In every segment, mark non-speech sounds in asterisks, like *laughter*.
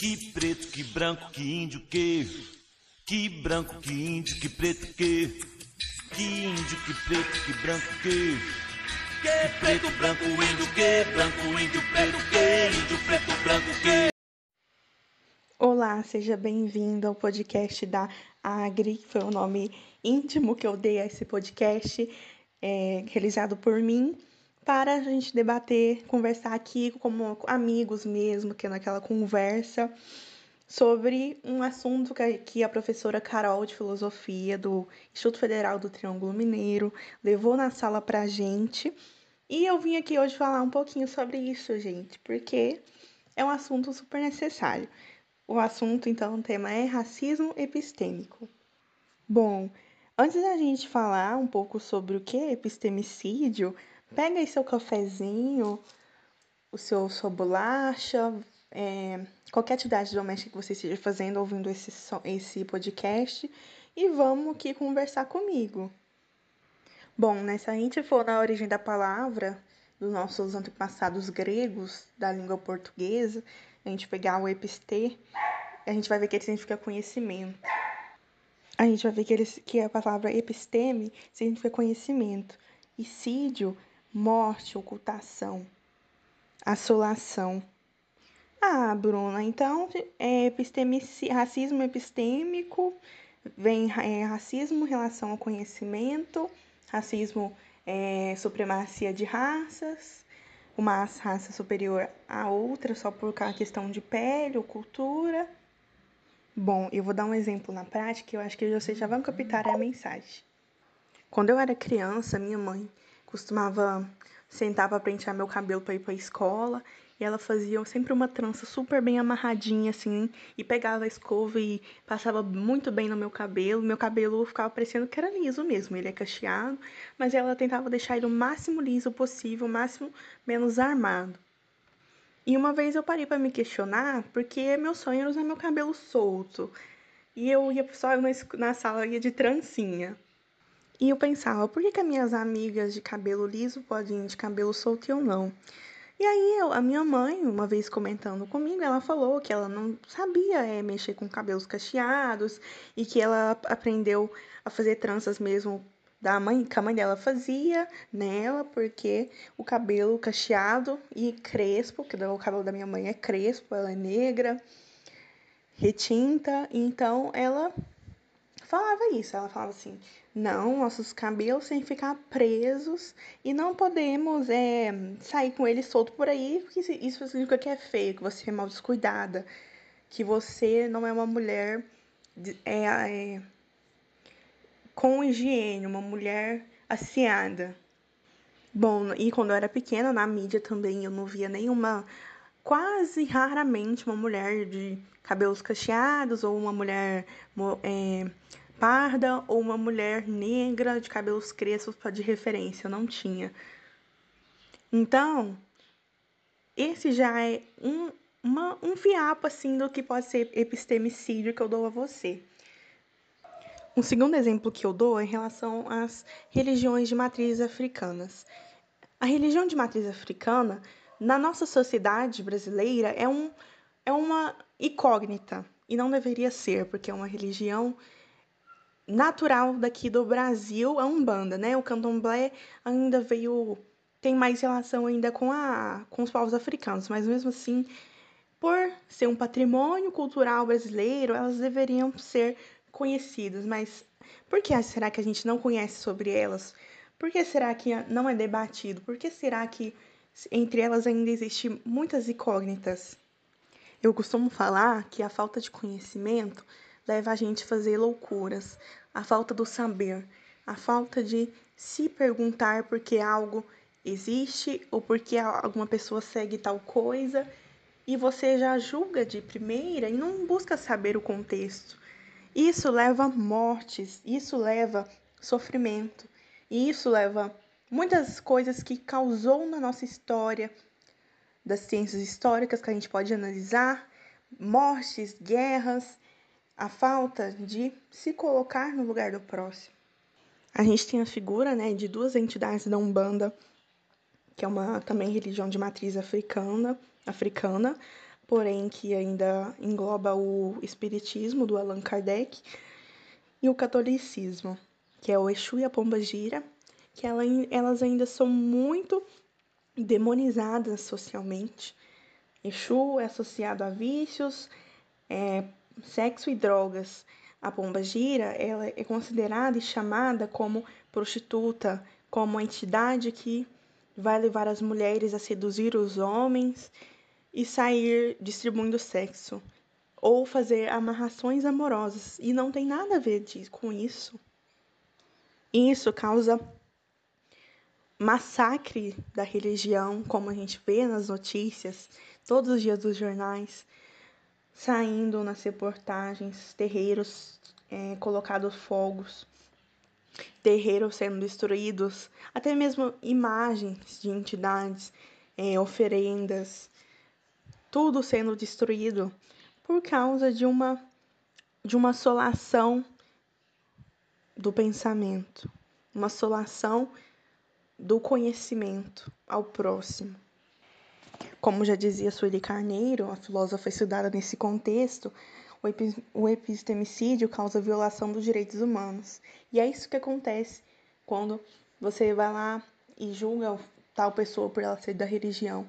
Que preto, que branco, que índio, que. Que branco, que índio, que preto, que. Que índio, que preto, que branco, que. Que preto, branco, índio, que branco, índio, preto, que índio, preto, branco, que. Olá, seja bem-vindo ao podcast da Agri, foi o nome íntimo que eu dei a esse podcast, é, realizado por mim, para a gente debater, conversar aqui como amigos mesmo, que é naquela conversa, sobre um assunto que a professora Carol de Filosofia do Instituto Federal do Triângulo Mineiro levou na sala para a gente. E eu vim aqui hoje falar um pouquinho sobre isso, gente, porque é um assunto super necessário. O assunto, então, o tema é racismo epistêmico. Bom, antes da gente falar um pouco sobre o que é epistemicídio, pega aí seu cafezinho, o seu, sua bolacha, é, qualquer atividade doméstica que você esteja fazendo ouvindo esse, esse podcast e vamos aqui conversar comigo. Bom, né, se a gente for na origem da palavra, dos nossos antepassados gregos da língua portuguesa, a gente pegar o episte, a gente vai ver que ele significa conhecimento. A gente vai ver que, ele, que a palavra episteme significa conhecimento. E sídio, morte, ocultação, assolação. Ah, Bruna, então é racismo epistêmico vem é, racismo relação ao conhecimento, racismo é supremacia de raças, uma raça superior à outra só por questão de pele ou cultura. Bom, eu vou dar um exemplo na prática, eu acho que vocês já vão captar a mensagem. Quando eu era criança, minha mãe costumava sentar para pentear meu cabelo para ir para a escola e ela fazia sempre uma trança super bem amarradinha, assim, e pegava a escova e passava muito bem no meu cabelo. Meu cabelo ficava parecendo que era liso mesmo, ele é cacheado, mas ela tentava deixar ele o máximo liso possível, o máximo menos armado. E uma vez eu parei para me questionar, porque meu sonho era usar meu cabelo solto. E eu ia só na, na sala ia de trancinha. E eu pensava, por que, que as minhas amigas de cabelo liso podem ir de cabelo solto e eu não? E aí eu, a minha mãe, uma vez comentando comigo, ela falou que ela não sabia é, mexer com cabelos cacheados e que ela aprendeu a fazer tranças mesmo da mãe, que a mãe dela fazia nela, porque o cabelo cacheado e crespo, que o cabelo da minha mãe é crespo, ela é negra, retinta, então ela falava isso, ela falava assim: não, nossos cabelos têm que ficar presos e não podemos é, sair com eles solto por aí, porque isso significa que é feio, que você é mal descuidada, que você não é uma mulher é, é, com higiene, uma mulher asseada. Bom, e quando eu era pequena, na mídia também, eu não via nenhuma, quase raramente, uma mulher de cabelos cacheados ou uma mulher é, parda ou uma mulher negra de cabelos crespos de referência, eu não tinha. Então, esse já é um, uma, um fiapo assim do que pode ser epistemicídio que eu dou a você. Um segundo exemplo que eu dou é em relação às religiões de matrizes africanas. A religião de matriz africana, na nossa sociedade brasileira, é, um, é uma incógnita e não deveria ser, porque é uma religião natural daqui do Brasil, a Umbanda, né? O Candomblé ainda veio tem mais relação ainda com a com os povos africanos, mas mesmo assim, por ser um patrimônio cultural brasileiro, elas deveriam ser conhecidas, mas por que será que a gente não conhece sobre elas? Por que será que não é debatido? Por que será que entre elas ainda existem muitas incógnitas? Eu costumo falar que a falta de conhecimento leva a gente a fazer loucuras, a falta do saber, a falta de se perguntar por que algo existe ou por que alguma pessoa segue tal coisa e você já julga de primeira e não busca saber o contexto. Isso leva a mortes, isso leva sofrimento, e isso leva muitas coisas que causou na nossa história, das ciências históricas que a gente pode analisar, mortes, guerras, a falta de se colocar no lugar do próximo. A gente tem a figura né, de duas entidades da Umbanda, que é uma também religião de matriz africana, africana porém que ainda engloba o espiritismo do Allan Kardec e o catolicismo, que é o Exu e a Pomba Gira, que elas ainda são muito demonizadas socialmente. Exu é associado a vícios, é, sexo e drogas. A pomba gira ela é considerada e chamada como prostituta, como a entidade que vai levar as mulheres a seduzir os homens e sair distribuindo sexo ou fazer amarrações amorosas e não tem nada a ver com isso. Isso causa massacre da religião, como a gente vê nas notícias, todos os dias dos jornais, saindo nas reportagens, terreiros é, colocados fogos, terreiros sendo destruídos, até mesmo imagens de entidades, é, oferendas, tudo sendo destruído por causa de uma de uma solação do pensamento, uma solação do conhecimento ao próximo. Como já dizia Sueli Carneiro, a filósofa estudada nesse contexto, o epistemicídio causa violação dos direitos humanos. E é isso que acontece quando você vai lá e julga tal pessoa por ela ser da religião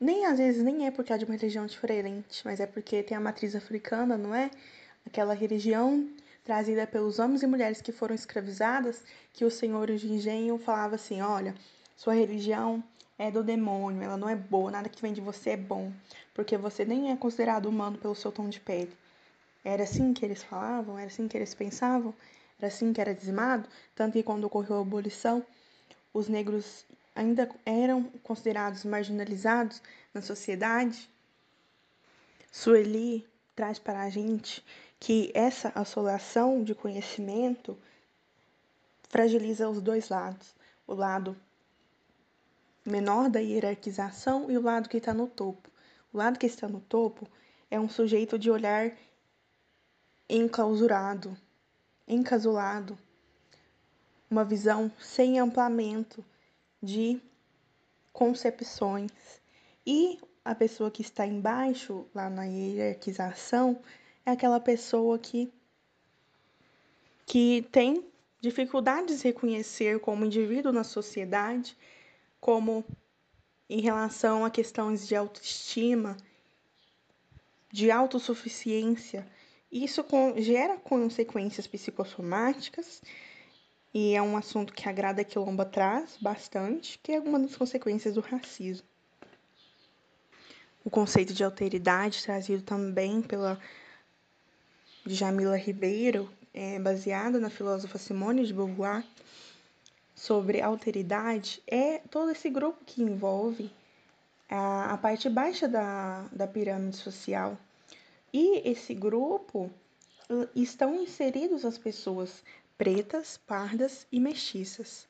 nem às vezes nem é porque é de uma religião diferente, mas é porque tem a matriz africana, não é? Aquela religião trazida pelos homens e mulheres que foram escravizadas, que os senhores de engenho falavam assim: olha, sua religião é do demônio, ela não é boa, nada que vem de você é bom, porque você nem é considerado humano pelo seu tom de pele. Era assim que eles falavam, era assim que eles pensavam, era assim que era dizimado, tanto que quando ocorreu a abolição, os negros ainda eram considerados marginalizados na sociedade, Sueli traz para a gente que essa assolação de conhecimento fragiliza os dois lados, o lado menor da hierarquização e o lado que está no topo. O lado que está no topo é um sujeito de olhar enclausurado, encasulado, uma visão sem amplamento de concepções. E a pessoa que está embaixo, lá na hierarquização, é aquela pessoa que, que tem dificuldades de reconhecer como indivíduo na sociedade, como em relação a questões de autoestima, de autossuficiência. Isso gera consequências psicossomáticas e é um assunto que agrada Quilomba traz bastante, que é uma das consequências do racismo. O conceito de alteridade, trazido também pela Jamila Ribeiro, é baseado na filósofa Simone de Beauvoir, sobre alteridade, é todo esse grupo que envolve a, a parte baixa da, da pirâmide social. E esse grupo estão inseridos as pessoas pretas, pardas e mestiças.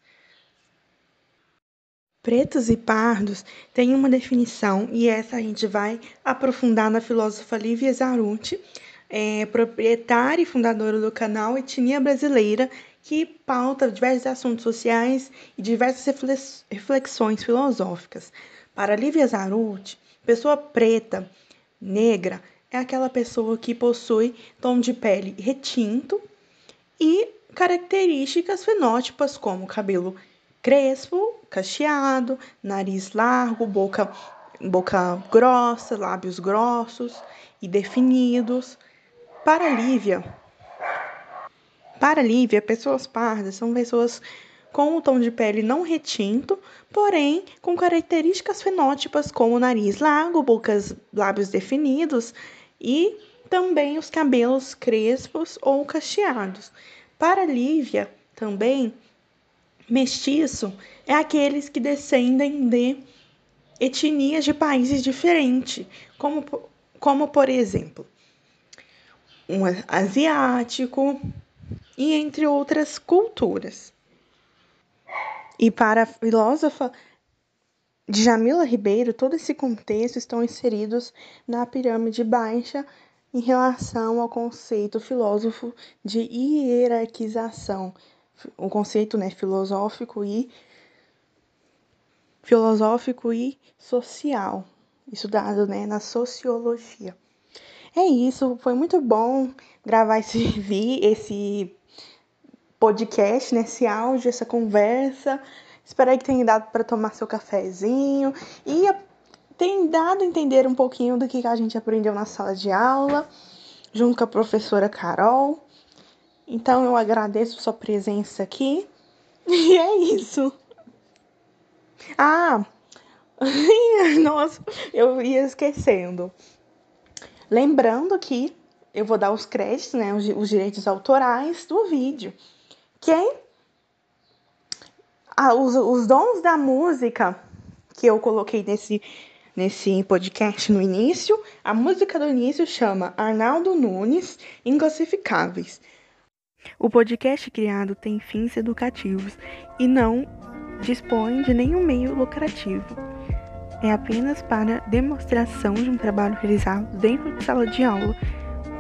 Pretos e pardos têm uma definição e essa a gente vai aprofundar na filósofa Lívia Zaruti, é, proprietária e fundadora do canal Etnia Brasileira, que pauta diversos assuntos sociais e diversas reflexões filosóficas. Para Lívia Zaruti, pessoa preta, negra, é aquela pessoa que possui tom de pele retinto e características fenótipas como cabelo crespo, cacheado, nariz largo, boca, boca grossa, lábios grossos e definidos. Para Lívia, para Lívia, pessoas pardas são pessoas com o tom de pele não retinto, porém com características fenótipas como nariz largo, bocas, lábios definidos e também os cabelos crespos ou cacheados. Para Lívia, também, mestiço é aqueles que descendem de etnias de países diferentes, como, como por exemplo, um asiático e entre outras culturas. E para a filósofa Djamila Ribeiro, todo esse contexto estão inseridos na pirâmide baixa em relação ao conceito filósofo de hierarquização, o conceito né, filosófico e filosófico e social, estudado né, na sociologia. É isso, foi muito bom gravar esse, *laughs* esse podcast, nesse né, áudio, essa conversa. Espero que tenha dado para tomar seu cafezinho e tenha dado a entender um pouquinho do que a gente aprendeu na sala de aula, junto com a professora Carol. Então eu agradeço sua presença aqui. *laughs* E é isso. Ah, *laughs* nossa, eu ia esquecendo. Lembrando que eu vou dar os créditos, né, os direitos autorais do vídeo. Quem? Ah, os, os dons da música que eu coloquei nesse, nesse podcast no início, a música do início chama Arnaldo Nunes Inclassificáveis. O podcast criado tem fins educativos e não dispõe de nenhum meio lucrativo. É apenas para demonstração de um trabalho realizado dentro de sala de aula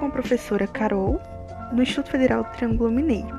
com a professora Carol, no Instituto Federal do Triângulo Mineiro.